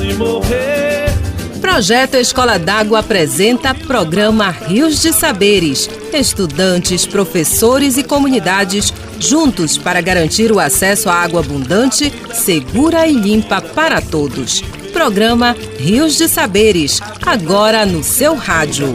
e morrer. Projeto Escola d'Água apresenta programa Rios de Saberes. Estudantes, professores e comunidades juntos para garantir o acesso à água abundante, segura e limpa para todos. Programa Rios de Saberes, agora no seu rádio.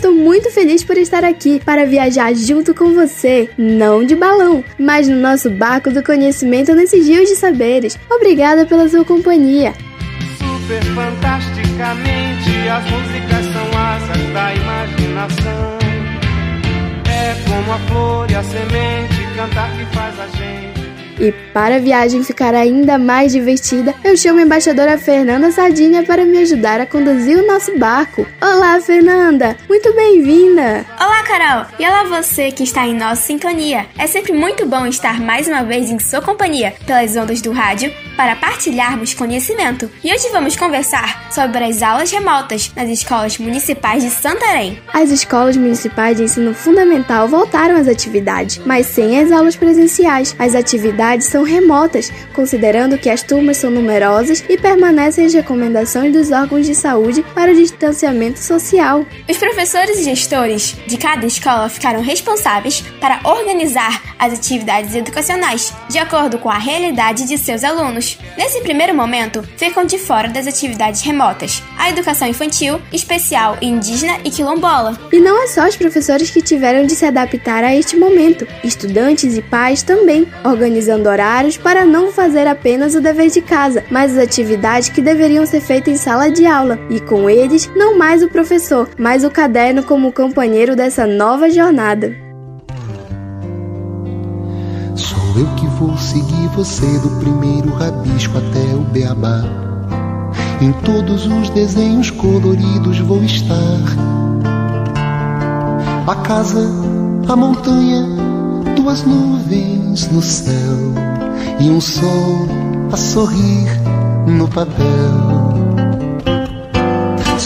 estou muito feliz por estar aqui para viajar junto com você, não de balão, mas no nosso barco do conhecimento nesses rios de saberes. Obrigada pela sua companhia. Super fantasticamente, as músicas são asas da imaginação. É como a flor e a semente, cantar que faz a gente. E para a viagem ficar ainda mais divertida, eu chamo a embaixadora Fernanda Sardinha para me ajudar a conduzir o nosso barco. Olá, Fernanda! Muito bem-vinda! Olá, Carol! E olá você que está em nossa sintonia. É sempre muito bom estar mais uma vez em sua companhia pelas ondas do rádio para partilharmos conhecimento. E hoje vamos conversar sobre as aulas remotas nas escolas municipais de Santarém. As escolas municipais de ensino fundamental voltaram às atividades, mas sem as aulas presenciais. As atividades são remotas, considerando que as turmas são numerosas e permanecem as recomendações dos órgãos de saúde para o distanciamento social. Os professores e gestores de cada escola ficaram responsáveis para organizar as atividades educacionais de acordo com a realidade de seus alunos. Nesse primeiro momento, ficam de fora das atividades remotas a educação infantil, especial, indígena e quilombola. E não é só os professores que tiveram de se adaptar a este momento, estudantes e pais também, organizando horários para não fazer apenas o dever de casa, mas as atividades que deveriam ser feitas em sala de aula, e com eles, não mais o professor, mas o caderno como companheiro dessa nova jornada. Eu que vou seguir você do primeiro rabisco até o beabá. Em todos os desenhos coloridos vou estar. A casa, a montanha, duas nuvens no céu e um sol a sorrir no papel.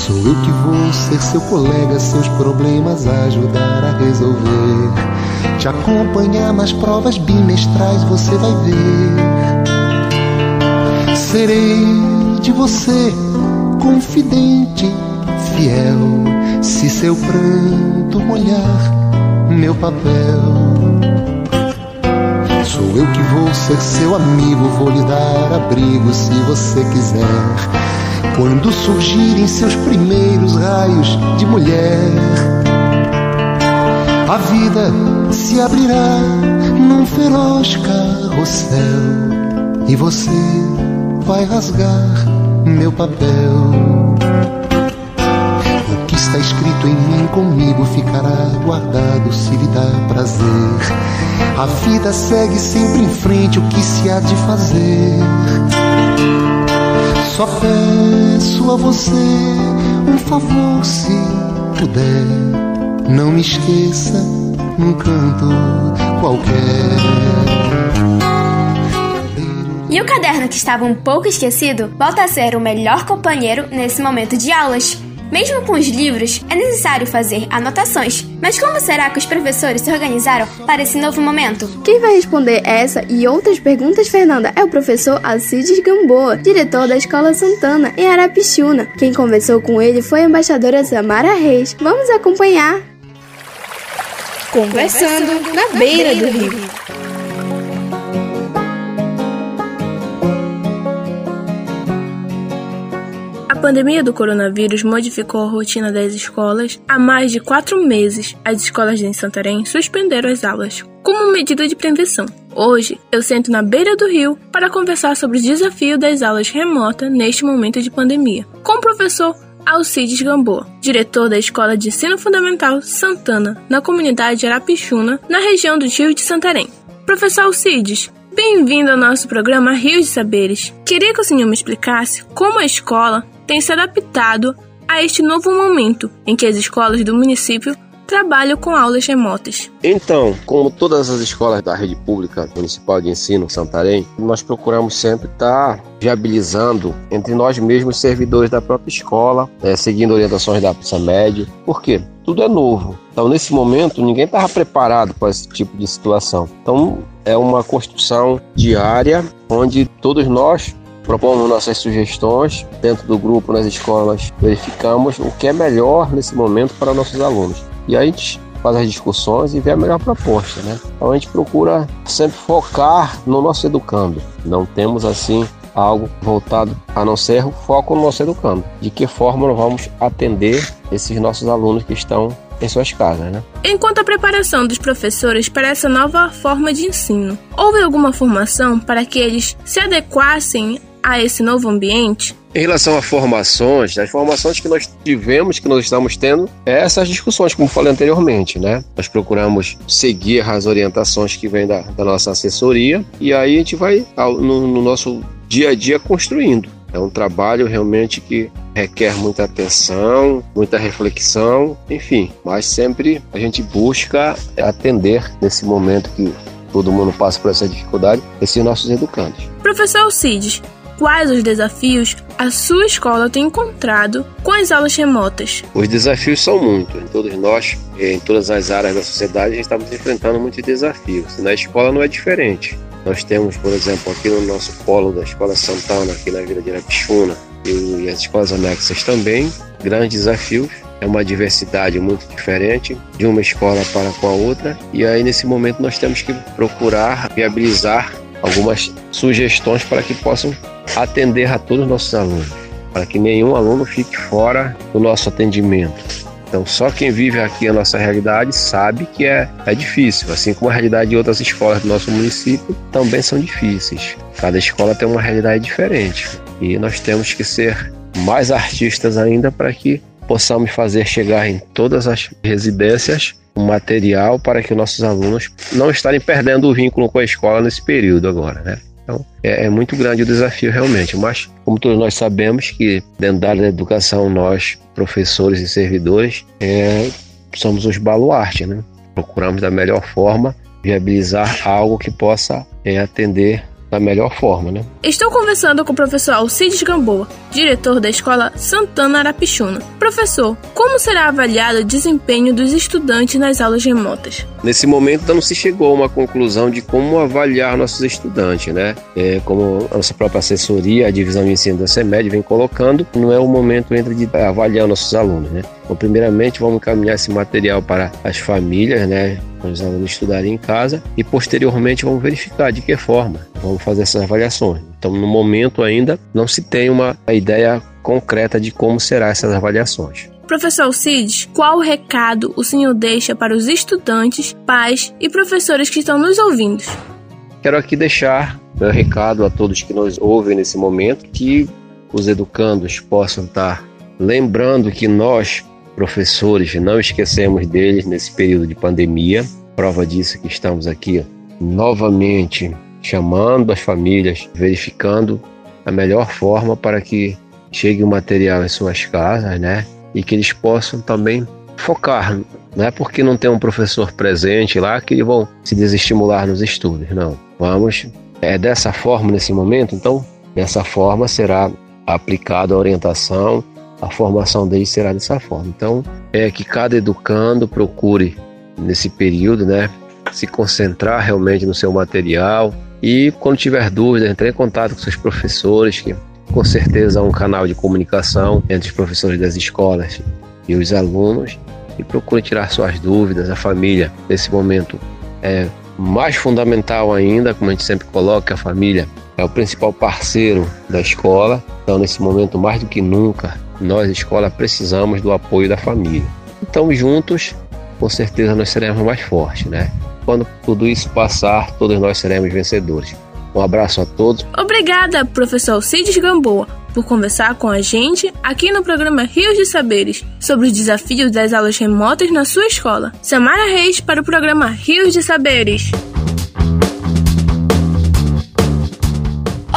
Sou eu que vou ser seu colega, seus problemas ajudar a resolver. Te acompanhar nas provas bimestrais, você vai ver. Serei de você confidente, fiel, se seu pranto molhar meu papel. Sou eu que vou ser seu amigo, vou lhe dar abrigo se você quiser. Quando surgirem seus primeiros raios de mulher, a vida se abrirá num feroz carrossel e você vai rasgar meu papel está escrito em mim comigo ficará guardado se lhe dá prazer. A vida segue sempre em frente, o que se há de fazer? Só peço a você um favor se puder. Não me esqueça num canto qualquer. E o caderno que estava um pouco esquecido volta a ser o melhor companheiro nesse momento de aulas. Mesmo com os livros, é necessário fazer anotações. Mas como será que os professores se organizaram para esse novo momento? Quem vai responder essa e outras perguntas, Fernanda, é o professor Alcides Gamboa, diretor da Escola Santana, em Arapixuna. Quem conversou com ele foi a embaixadora Samara Reis. Vamos acompanhar! Conversando na beira do rio. A pandemia do coronavírus modificou a rotina das escolas. Há mais de quatro meses, as escolas em Santarém suspenderam as aulas, como medida de prevenção. Hoje, eu sento na beira do rio para conversar sobre o desafio das aulas remotas neste momento de pandemia, com o professor Alcides Gamboa, diretor da Escola de Ensino Fundamental Santana, na comunidade Arapixuna, na região do Rio de Santarém. Professor Alcides, bem-vindo ao nosso programa Rio de Saberes. Queria que o senhor me explicasse como a escola tem se adaptado a este novo momento em que as escolas do município trabalho com aulas remotas. Então, como todas as escolas da rede pública municipal de ensino Santarém, nós procuramos sempre estar viabilizando entre nós mesmos servidores da própria escola, é, seguindo orientações da PSAMED. Por quê? Tudo é novo. Então, nesse momento, ninguém estava preparado para esse tipo de situação. Então, é uma construção diária onde todos nós propomos nossas sugestões dentro do grupo nas escolas, verificamos o que é melhor nesse momento para nossos alunos. E aí a gente faz as discussões e vê a melhor proposta, né? Então a gente procura sempre focar no nosso educando. Não temos assim algo voltado a não ser o foco no nosso educando. De que forma nós vamos atender esses nossos alunos que estão em suas casas, né? Enquanto a preparação dos professores para essa nova forma de ensino, houve alguma formação para que eles se adequassem a esse novo ambiente? Em relação a formações, as formações que nós tivemos, que nós estamos tendo, é essas discussões, como falei anteriormente, né? Nós procuramos seguir as orientações que vêm da, da nossa assessoria e aí a gente vai no, no nosso dia a dia construindo. É um trabalho realmente que requer muita atenção, muita reflexão, enfim, mas sempre a gente busca atender nesse momento que todo mundo passa por essa dificuldade, esses nossos educandos. Professor Alcides, quais os desafios a sua escola tem encontrado com as aulas remotas? Os desafios são muitos. Todos nós, em todas as áreas da sociedade, estamos enfrentando muitos desafios. Na escola não é diferente. Nós temos, por exemplo, aqui no nosso polo da Escola Santana, aqui na Vila de Arapixuna, e as escolas anexas também, grandes desafios. É uma diversidade muito diferente de uma escola para com a outra, e aí nesse momento nós temos que procurar viabilizar algumas sugestões para que possam atender a todos os nossos alunos, para que nenhum aluno fique fora do nosso atendimento. Então, só quem vive aqui a nossa realidade sabe que é, é difícil, assim como a realidade de outras escolas do nosso município também são difíceis. Cada escola tem uma realidade diferente e nós temos que ser mais artistas ainda para que possamos fazer chegar em todas as residências um material para que nossos alunos não estarem perdendo o vínculo com a escola nesse período agora, né? Então, é, é, muito grande o desafio realmente, mas como todos nós sabemos que dentro da área da educação nós, professores e servidores, é, somos os baluartes, né? Procuramos da melhor forma viabilizar algo que possa é, atender da melhor forma, né? Estou conversando com o professor Alcides Gamboa, diretor da Escola Santana Arapixuna. Professor, como será avaliado o desempenho dos estudantes nas aulas remotas? Nesse momento ainda não se chegou a uma conclusão de como avaliar nossos estudantes, né? É, como a nossa própria assessoria, a divisão de ensino da CEMED vem colocando, não é o momento entre de avaliar nossos alunos, né? Então, primeiramente, vamos encaminhar esse material para as famílias, né? Para os alunos estudarem em casa e, posteriormente, vamos verificar de que forma vamos fazer essas avaliações. Então, no momento ainda, não se tem uma ideia concreta de como serão essas avaliações. Professor Cides, qual recado o senhor deixa para os estudantes, pais e professores que estão nos ouvindo? Quero aqui deixar meu recado a todos que nos ouvem nesse momento, que os educandos possam estar lembrando que nós, professores, não esquecemos deles nesse período de pandemia. Prova disso que estamos aqui novamente chamando as famílias, verificando a melhor forma para que chegue o material em suas casas, né? E que eles possam também focar. Não é porque não tem um professor presente lá que eles vão se desestimular nos estudos, não. Vamos, é dessa forma nesse momento, então, dessa forma será aplicada a orientação a formação deles será dessa forma. Então, é que cada educando procure nesse período, né, se concentrar realmente no seu material e quando tiver dúvidas, entrar em contato com seus professores, que com certeza há um canal de comunicação entre os professores das escolas e os alunos e procure tirar suas dúvidas. A família, nesse momento, é mais fundamental ainda, como a gente sempre coloca, a família é o principal parceiro da escola. Então, nesse momento, mais do que nunca, nós, escola, precisamos do apoio da família. Então, juntos, com certeza, nós seremos mais fortes, né? Quando tudo isso passar, todos nós seremos vencedores. Um abraço a todos. Obrigada, professor Cides Gamboa, por conversar com a gente aqui no programa Rios de Saberes sobre os desafios das aulas remotas na sua escola. Samara Reis para o programa Rios de Saberes.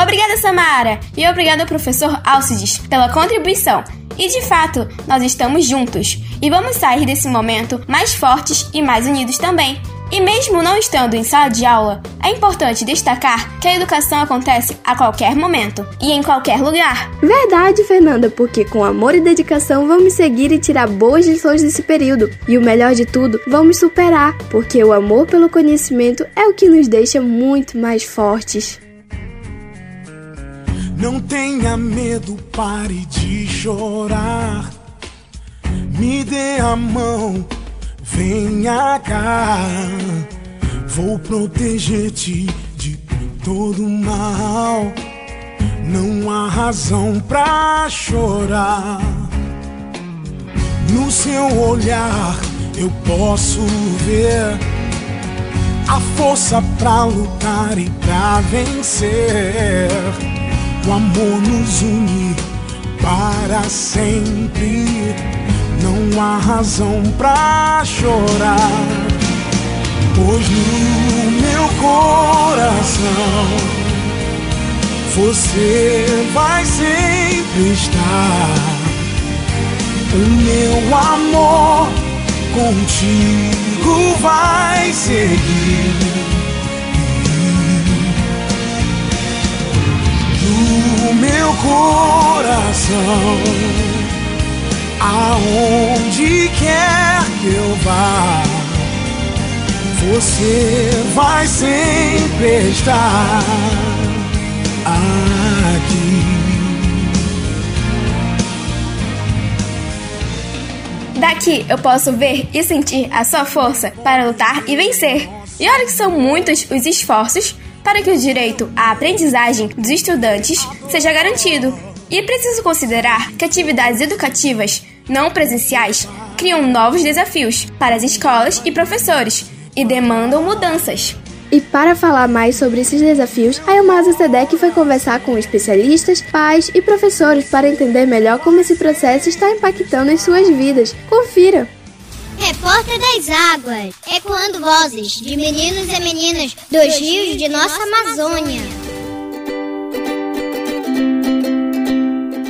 Obrigada, Samara! E obrigada, professor Alcides, pela contribuição. E de fato, nós estamos juntos e vamos sair desse momento mais fortes e mais unidos também. E mesmo não estando em sala de aula, é importante destacar que a educação acontece a qualquer momento e em qualquer lugar. Verdade, Fernanda, porque com amor e dedicação vamos seguir e tirar boas lições desse período. E o melhor de tudo, vamos superar, porque o amor pelo conhecimento é o que nos deixa muito mais fortes. Não tenha medo, pare de chorar. Me dê a mão Venha cá, vou proteger-te de todo mal. Não há razão pra chorar. No seu olhar eu posso ver a força pra lutar e pra vencer. O amor nos une para sempre não há razão pra chorar, pois no meu coração você vai sempre estar. O meu amor contigo vai seguir. No meu coração Aonde quer que eu vá, você vai sempre estar aqui. Daqui eu posso ver e sentir a sua força para lutar e vencer. E olha que são muitos os esforços para que o direito à aprendizagem dos estudantes seja garantido e é preciso considerar que atividades educativas não presenciais criam novos desafios para as escolas e professores e demandam mudanças. E para falar mais sobre esses desafios, a Elmasa Sedec foi conversar com especialistas, pais e professores para entender melhor como esse processo está impactando em suas vidas. Confira! Repórter das Águas, ecoando vozes de meninos e meninas dos rios de nossa Amazônia.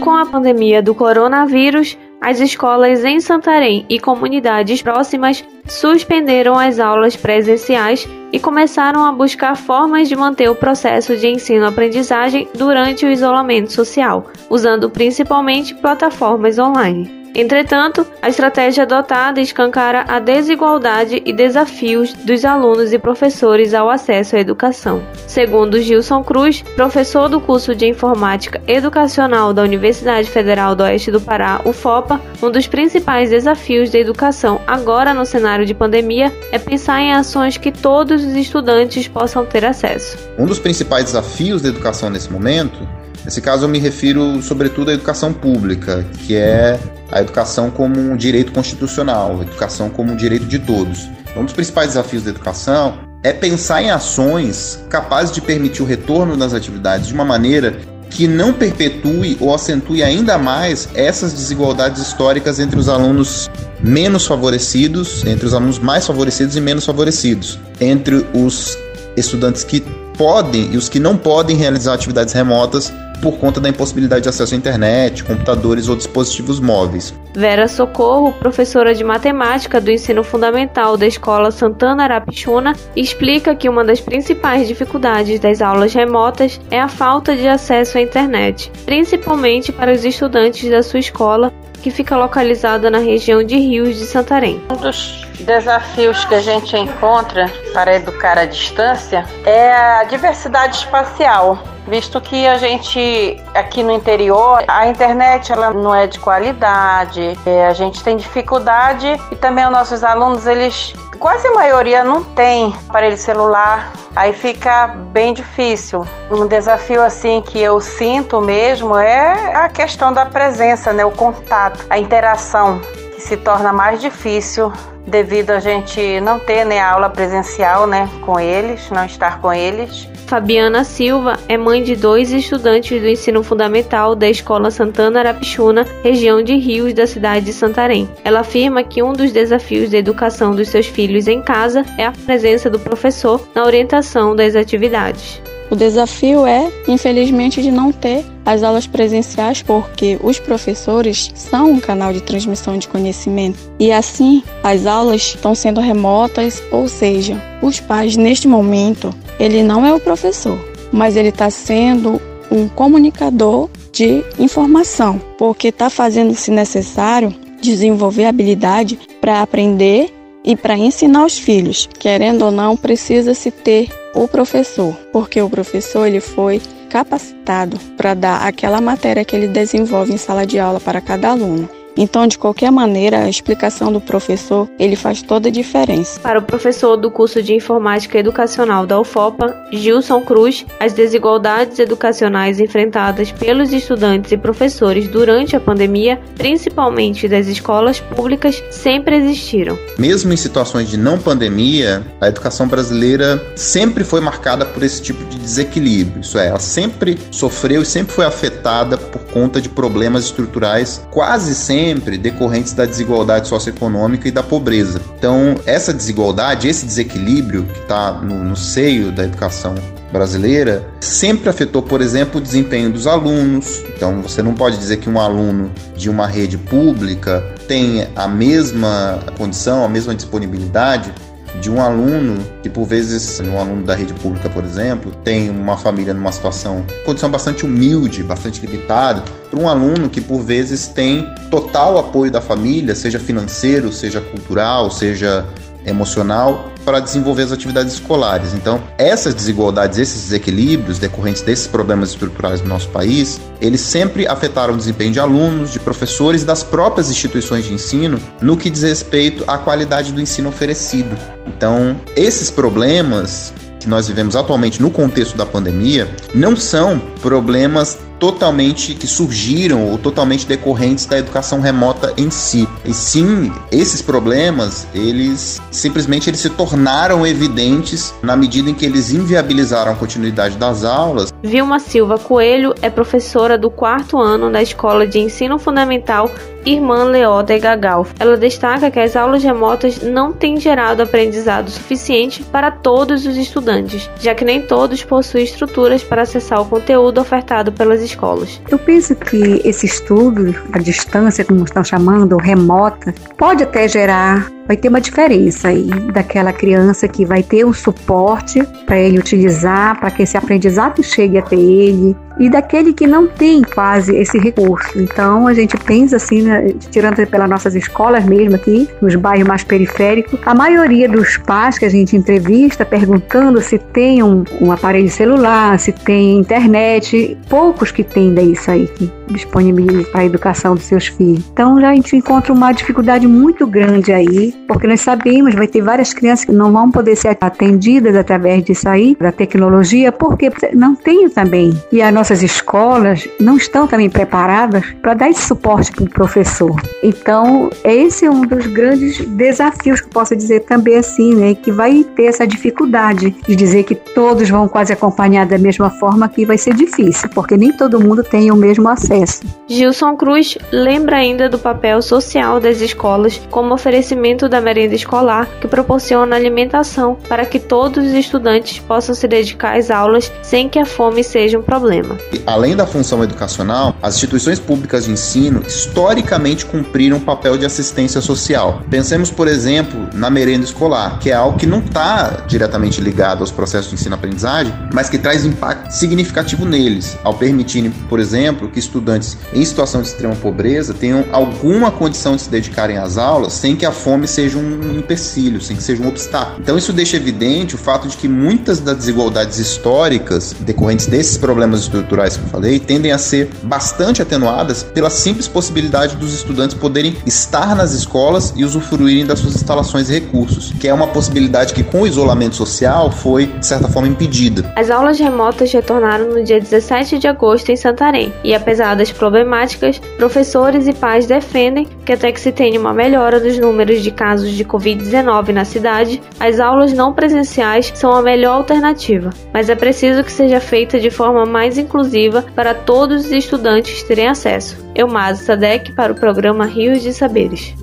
com a pandemia do coronavírus, as escolas em Santarém e comunidades próximas suspenderam as aulas presenciais e começaram a buscar formas de manter o processo de ensino-aprendizagem durante o isolamento social, usando principalmente plataformas online. Entretanto, a estratégia adotada escancara a desigualdade e desafios dos alunos e professores ao acesso à educação. Segundo Gilson Cruz, professor do curso de Informática Educacional da Universidade Federal do Oeste do Pará, UFOPA, um dos principais desafios da educação agora no cenário de pandemia é pensar em ações que todos os estudantes possam ter acesso. Um dos principais desafios da educação nesse momento Nesse caso, eu me refiro sobretudo à educação pública, que é a educação como um direito constitucional, a educação como um direito de todos. Um dos principais desafios da educação é pensar em ações capazes de permitir o retorno das atividades de uma maneira que não perpetue ou acentue ainda mais essas desigualdades históricas entre os alunos menos favorecidos, entre os alunos mais favorecidos e menos favorecidos, entre os estudantes que podem e os que não podem realizar atividades remotas por conta da impossibilidade de acesso à internet, computadores ou dispositivos móveis. Vera Socorro, professora de matemática do ensino fundamental da Escola Santana Arapixuna, explica que uma das principais dificuldades das aulas remotas é a falta de acesso à internet, principalmente para os estudantes da sua escola, que fica localizada na região de Rios de Santarém. Um dos desafios que a gente encontra para educar à distância é a diversidade espacial visto que a gente aqui no interior, a internet ela não é de qualidade, é, a gente tem dificuldade e também os nossos alunos, eles quase a maioria não tem aparelho celular, aí fica bem difícil. Um desafio assim que eu sinto mesmo é a questão da presença, né, o contato, a interação que se torna mais difícil devido a gente não ter né, aula presencial né, com eles, não estar com eles. Fabiana Silva é mãe de dois estudantes do ensino fundamental da Escola Santana Arapixuna, região de Rios da cidade de Santarém. Ela afirma que um dos desafios da educação dos seus filhos em casa é a presença do professor na orientação das atividades. O desafio é, infelizmente, de não ter as aulas presenciais, porque os professores são um canal de transmissão de conhecimento e assim as aulas estão sendo remotas, ou seja, os pais neste momento ele não é o professor, mas ele está sendo um comunicador de informação, porque está fazendo se necessário desenvolver habilidade para aprender e para ensinar os filhos. Querendo ou não, precisa se ter o professor, porque o professor ele foi capacitado para dar aquela matéria que ele desenvolve em sala de aula para cada aluno. Então, de qualquer maneira, a explicação do professor, ele faz toda a diferença. Para o professor do curso de Informática Educacional da UFOPA, Gilson Cruz, as desigualdades educacionais enfrentadas pelos estudantes e professores durante a pandemia, principalmente das escolas públicas, sempre existiram. Mesmo em situações de não pandemia, a educação brasileira sempre foi marcada por esse tipo de desequilíbrio. Isso é, ela sempre sofreu e sempre foi afetada por conta de problemas estruturais quase sempre sempre decorrentes da desigualdade socioeconômica e da pobreza. Então, essa desigualdade, esse desequilíbrio que está no, no seio da educação brasileira sempre afetou, por exemplo, o desempenho dos alunos. Então, você não pode dizer que um aluno de uma rede pública tem a mesma condição, a mesma disponibilidade de um aluno que por vezes um aluno da rede pública, por exemplo, tem uma família numa situação, condição bastante humilde, bastante limitada, para um aluno que por vezes tem total apoio da família, seja financeiro, seja cultural, seja emocional para desenvolver as atividades escolares. Então, essas desigualdades, esses desequilíbrios decorrentes desses problemas estruturais do nosso país, eles sempre afetaram o desempenho de alunos, de professores e das próprias instituições de ensino no que diz respeito à qualidade do ensino oferecido. Então, esses problemas que nós vivemos atualmente no contexto da pandemia não são problemas totalmente que surgiram ou totalmente decorrentes da educação remota em si. E sim, esses problemas, eles simplesmente eles se tornaram evidentes na medida em que eles inviabilizaram a continuidade das aulas. Vilma Silva Coelho é professora do quarto ano da Escola de Ensino Fundamental Irmã Leota Gagal. Ela destaca que as aulas remotas não têm gerado aprendizado suficiente para todos os estudantes, já que nem todos possuem estruturas para acessar o conteúdo ofertado pelas escolas. Eu penso que esse estudo à distância, como estão chamando, remota, pode até gerar vai ter uma diferença aí daquela criança que vai ter um suporte para ele utilizar, para que esse aprendizado chegue até ele, e daquele que não tem quase esse recurso. Então a gente pensa assim, né, tirando pelas nossas escolas mesmo aqui, nos bairros mais periféricos, a maioria dos pais que a gente entrevista perguntando se tem um, um aparelho celular, se tem internet, poucos que têm isso aí que disponibiliza para a educação dos seus filhos. Então já a gente encontra uma dificuldade muito grande aí porque nós sabemos vai ter várias crianças que não vão poder ser atendidas através disso aí, da tecnologia, porque não tem também. E as nossas escolas não estão também preparadas para dar esse suporte para o professor. Então, esse é um dos grandes desafios que eu posso dizer também assim, né, que vai ter essa dificuldade de dizer que todos vão quase acompanhar da mesma forma que vai ser difícil, porque nem todo mundo tem o mesmo acesso. Gilson Cruz lembra ainda do papel social das escolas como oferecimento da merenda escolar, que proporciona alimentação para que todos os estudantes possam se dedicar às aulas sem que a fome seja um problema. Além da função educacional, as instituições públicas de ensino historicamente cumpriram um papel de assistência social. Pensemos, por exemplo, na merenda escolar, que é algo que não está diretamente ligado aos processos de ensino-aprendizagem, mas que traz impacto significativo neles, ao permitir, por exemplo, que estudantes em situação de extrema pobreza tenham alguma condição de se dedicarem às aulas sem que a fome seja um empecilho, sem que seja um obstáculo. Então isso deixa evidente o fato de que muitas das desigualdades históricas decorrentes desses problemas estruturais que eu falei tendem a ser bastante atenuadas pela simples possibilidade dos estudantes poderem estar nas escolas e usufruírem das suas instalações e recursos, que é uma possibilidade que com o isolamento social foi, de certa forma, impedida. As aulas remotas retornaram no dia 17 de agosto em Santarém, e apesar das problemáticas, professores e pais defendem que até que se tenha uma melhora dos números de casos de Covid-19 na cidade, as aulas não presenciais são a melhor alternativa, mas é preciso que seja feita de forma mais inclusiva para todos os estudantes terem acesso. Elmazo Sadek para o programa Rios de Saberes.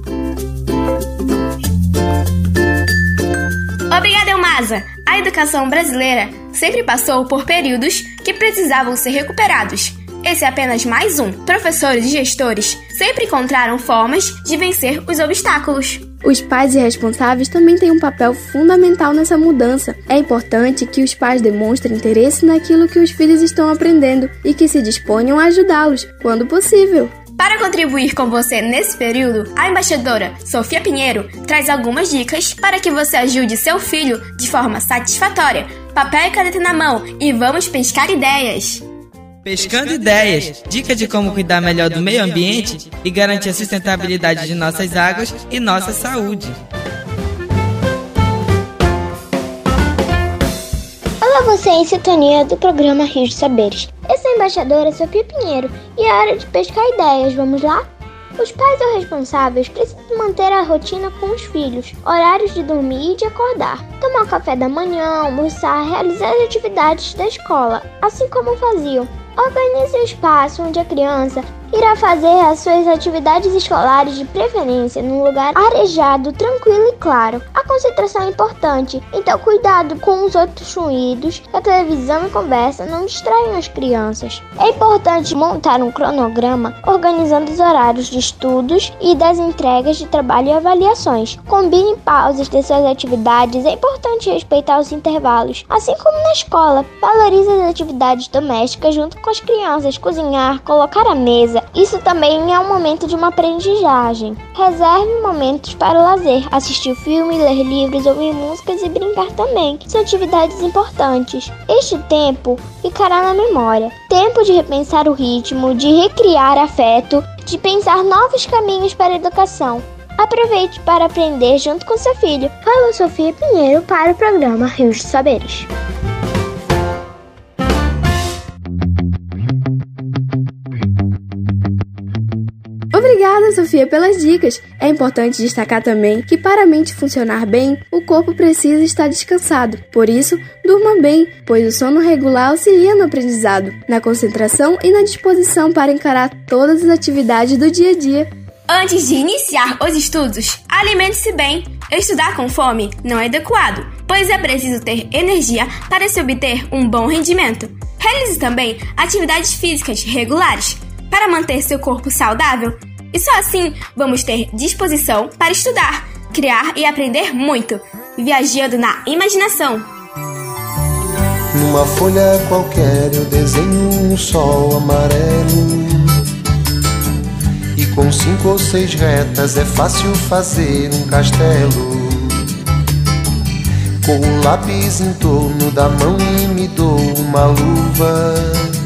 Obrigada, Elmasa! A educação brasileira sempre passou por períodos que precisavam ser recuperados. Esse é apenas mais um. Professores e gestores sempre encontraram formas de vencer os obstáculos. Os pais e responsáveis também têm um papel fundamental nessa mudança. É importante que os pais demonstrem interesse naquilo que os filhos estão aprendendo e que se disponham a ajudá-los, quando possível. Para contribuir com você nesse período, a embaixadora Sofia Pinheiro traz algumas dicas para que você ajude seu filho de forma satisfatória. Papel e caneta na mão e vamos pescar ideias! Pescando Ideias, dica de como cuidar melhor do meio ambiente e garantir a sustentabilidade de nossas águas e nossa saúde. Olá, você em sintonia do programa Rio de Saberes. Eu sou a embaixadora Sofia Pinheiro e é hora de pescar ideias, vamos lá? Os pais ou responsáveis precisam manter a rotina com os filhos, horários de dormir e de acordar, tomar café da manhã, almoçar, realizar as atividades da escola, assim como faziam Organize o espaço onde a criança irá fazer as suas atividades escolares de preferência num lugar arejado, tranquilo e claro. A concentração é importante, então cuidado com os outros ruídos que a televisão e conversa não distraiam as crianças. É importante montar um cronograma organizando os horários de estudos e das entregas de trabalho e avaliações. Combine pausas de suas atividades, é importante respeitar os intervalos, assim como na escola. Valorize as atividades domésticas junto com as crianças, cozinhar, colocar a mesa, isso também é um momento de uma aprendizagem. Reserve momentos para o lazer, assistir filme, ler livros, ouvir músicas e brincar também. São atividades importantes. Este tempo ficará na memória. Tempo de repensar o ritmo, de recriar afeto, de pensar novos caminhos para a educação. Aproveite para aprender junto com seu filho. Falou Sofia Pinheiro para o programa Rios de Saberes. Obrigada, Sofia, pelas dicas. É importante destacar também que para a mente funcionar bem, o corpo precisa estar descansado. Por isso, durma bem, pois o sono regular auxilia no aprendizado, na concentração e na disposição para encarar todas as atividades do dia a dia. Antes de iniciar os estudos, alimente-se bem. Estudar com fome não é adequado, pois é preciso ter energia para se obter um bom rendimento. Realize também atividades físicas regulares para manter seu corpo saudável e só assim vamos ter disposição para estudar, criar e aprender muito, viajando na imaginação. Numa folha qualquer eu desenho um sol amarelo. E com cinco ou seis retas é fácil fazer um castelo. Com o lápis em torno da mão e me dou uma luva.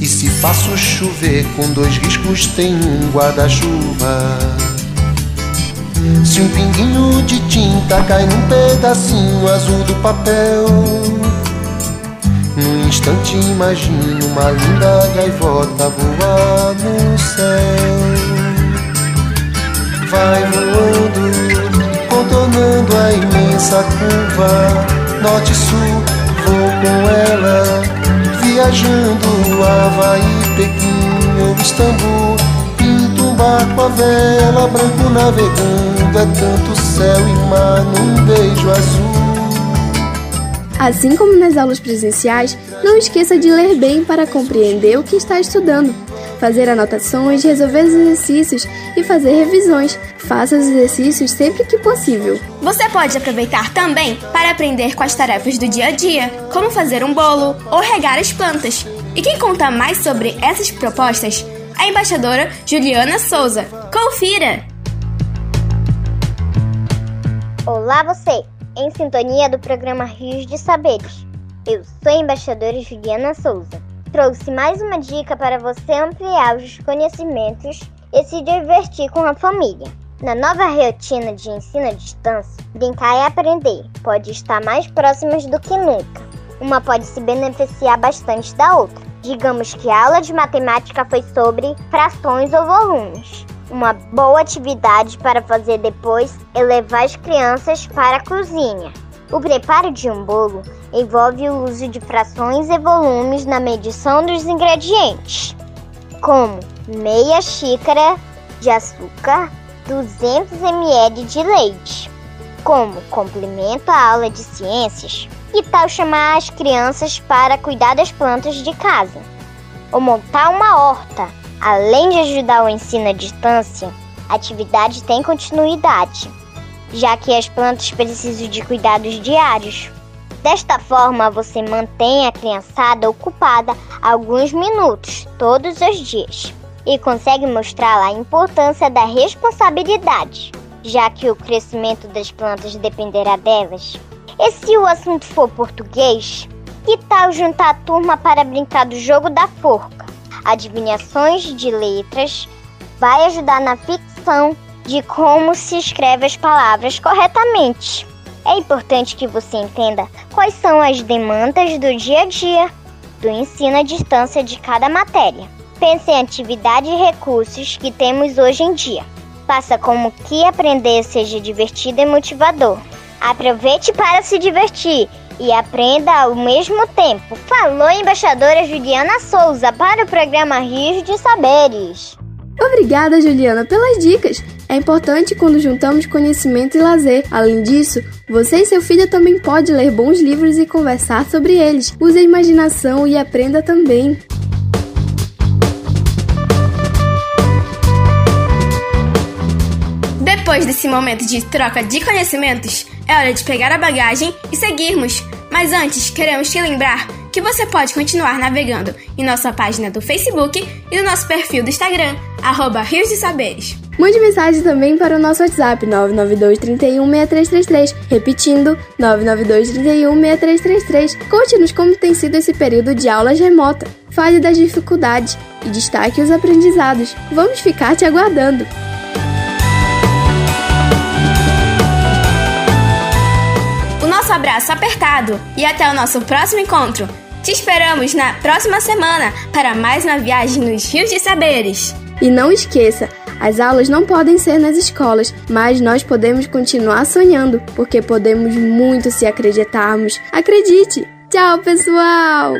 E se faço chover com dois riscos, tem um guarda-chuva. Se um pinguinho de tinta cai num pedacinho azul do papel, num instante imagino uma linda gaivota voar no céu. Vai voando, contornando a imensa curva, norte-sul, vou com ela Viajando Havaí, Pequim ou Istambul Pinto um barco a vela, branco navegando É tanto céu e mar num beijo azul. Assim como nas aulas presenciais, não esqueça de ler bem para compreender o que está estudando fazer anotações, resolver os exercícios e fazer revisões. Faça os exercícios sempre que possível. Você pode aproveitar também para aprender com as tarefas do dia a dia, como fazer um bolo ou regar as plantas. E quem conta mais sobre essas propostas é a embaixadora Juliana Souza. Confira! Olá você, em sintonia do programa Rios de Saberes. Eu sou a embaixadora Juliana Souza. Trouxe mais uma dica para você ampliar os conhecimentos e se divertir com a família. Na nova rotina de ensino à distância, brincar e aprender pode estar mais próximas do que nunca. Uma pode se beneficiar bastante da outra. Digamos que a aula de matemática foi sobre frações ou volumes. Uma boa atividade para fazer depois é levar as crianças para a cozinha. O preparo de um bolo envolve o uso de frações e volumes na medição dos ingredientes, como meia xícara de açúcar, 200 ml de leite. Como complemento à aula de ciências, que tal chamar as crianças para cuidar das plantas de casa? Ou montar uma horta? Além de ajudar o ensino à distância, a atividade tem continuidade, já que as plantas precisam de cuidados diários. Desta forma, você mantém a criançada ocupada alguns minutos todos os dias e consegue mostrar a importância da responsabilidade, já que o crescimento das plantas dependerá delas. E se o assunto for português, que tal juntar a turma para brincar do jogo da forca? Adivinhações de letras vai ajudar na ficção de como se escreve as palavras corretamente. É importante que você entenda quais são as demandas do dia a dia do ensino à distância de cada matéria. Pense em atividade e recursos que temos hoje em dia. Faça como que aprender seja divertido e motivador. Aproveite para se divertir e aprenda ao mesmo tempo. Falou a embaixadora Juliana Souza para o programa Rios de Saberes. Obrigada, Juliana, pelas dicas. É importante quando juntamos conhecimento e lazer. Além disso, você e seu filho também pode ler bons livros e conversar sobre eles. Use a imaginação e aprenda também. Depois desse momento de troca de conhecimentos, é hora de pegar a bagagem e seguirmos. Mas antes, queremos te lembrar que você pode continuar navegando em nossa página do Facebook e no nosso perfil do Instagram, arroba Rios de Saberes. Mande mensagem também para o nosso WhatsApp 992 31 6333. Repetindo, 992 31 6333. Conte-nos como tem sido esse período de aulas remota. Fale das dificuldades e destaque os aprendizados. Vamos ficar te aguardando. O nosso abraço apertado e até o nosso próximo encontro. Te esperamos na próxima semana para mais uma viagem nos Rios de Saberes. E não esqueça, as aulas não podem ser nas escolas, mas nós podemos continuar sonhando, porque podemos muito se acreditarmos. Acredite! Tchau, pessoal!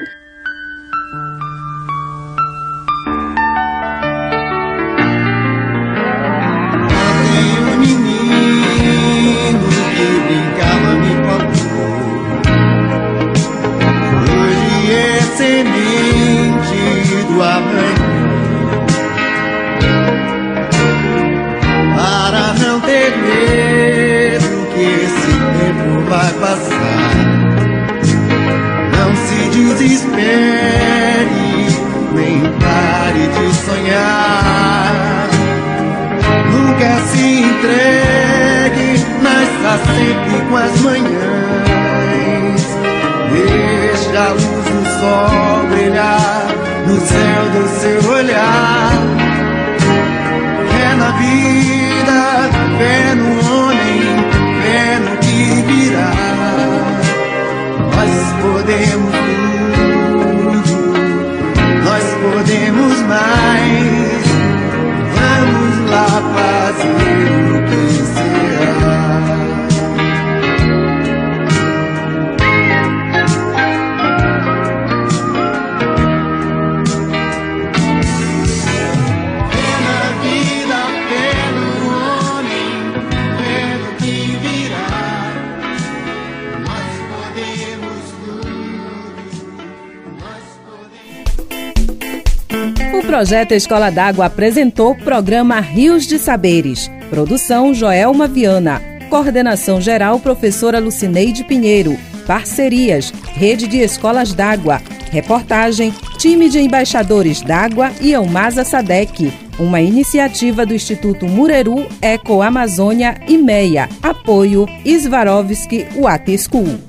Projeto Escola d'Água apresentou o programa Rios de Saberes. Produção Joelma Viana. Coordenação geral professora Lucineide Pinheiro. Parcerias Rede de Escolas d'Água. Reportagem Time de Embaixadores d'Água e Elmasa Sadec. uma iniciativa do Instituto Mureru Eco Amazônia e MEIA. Apoio Svarovski Water School.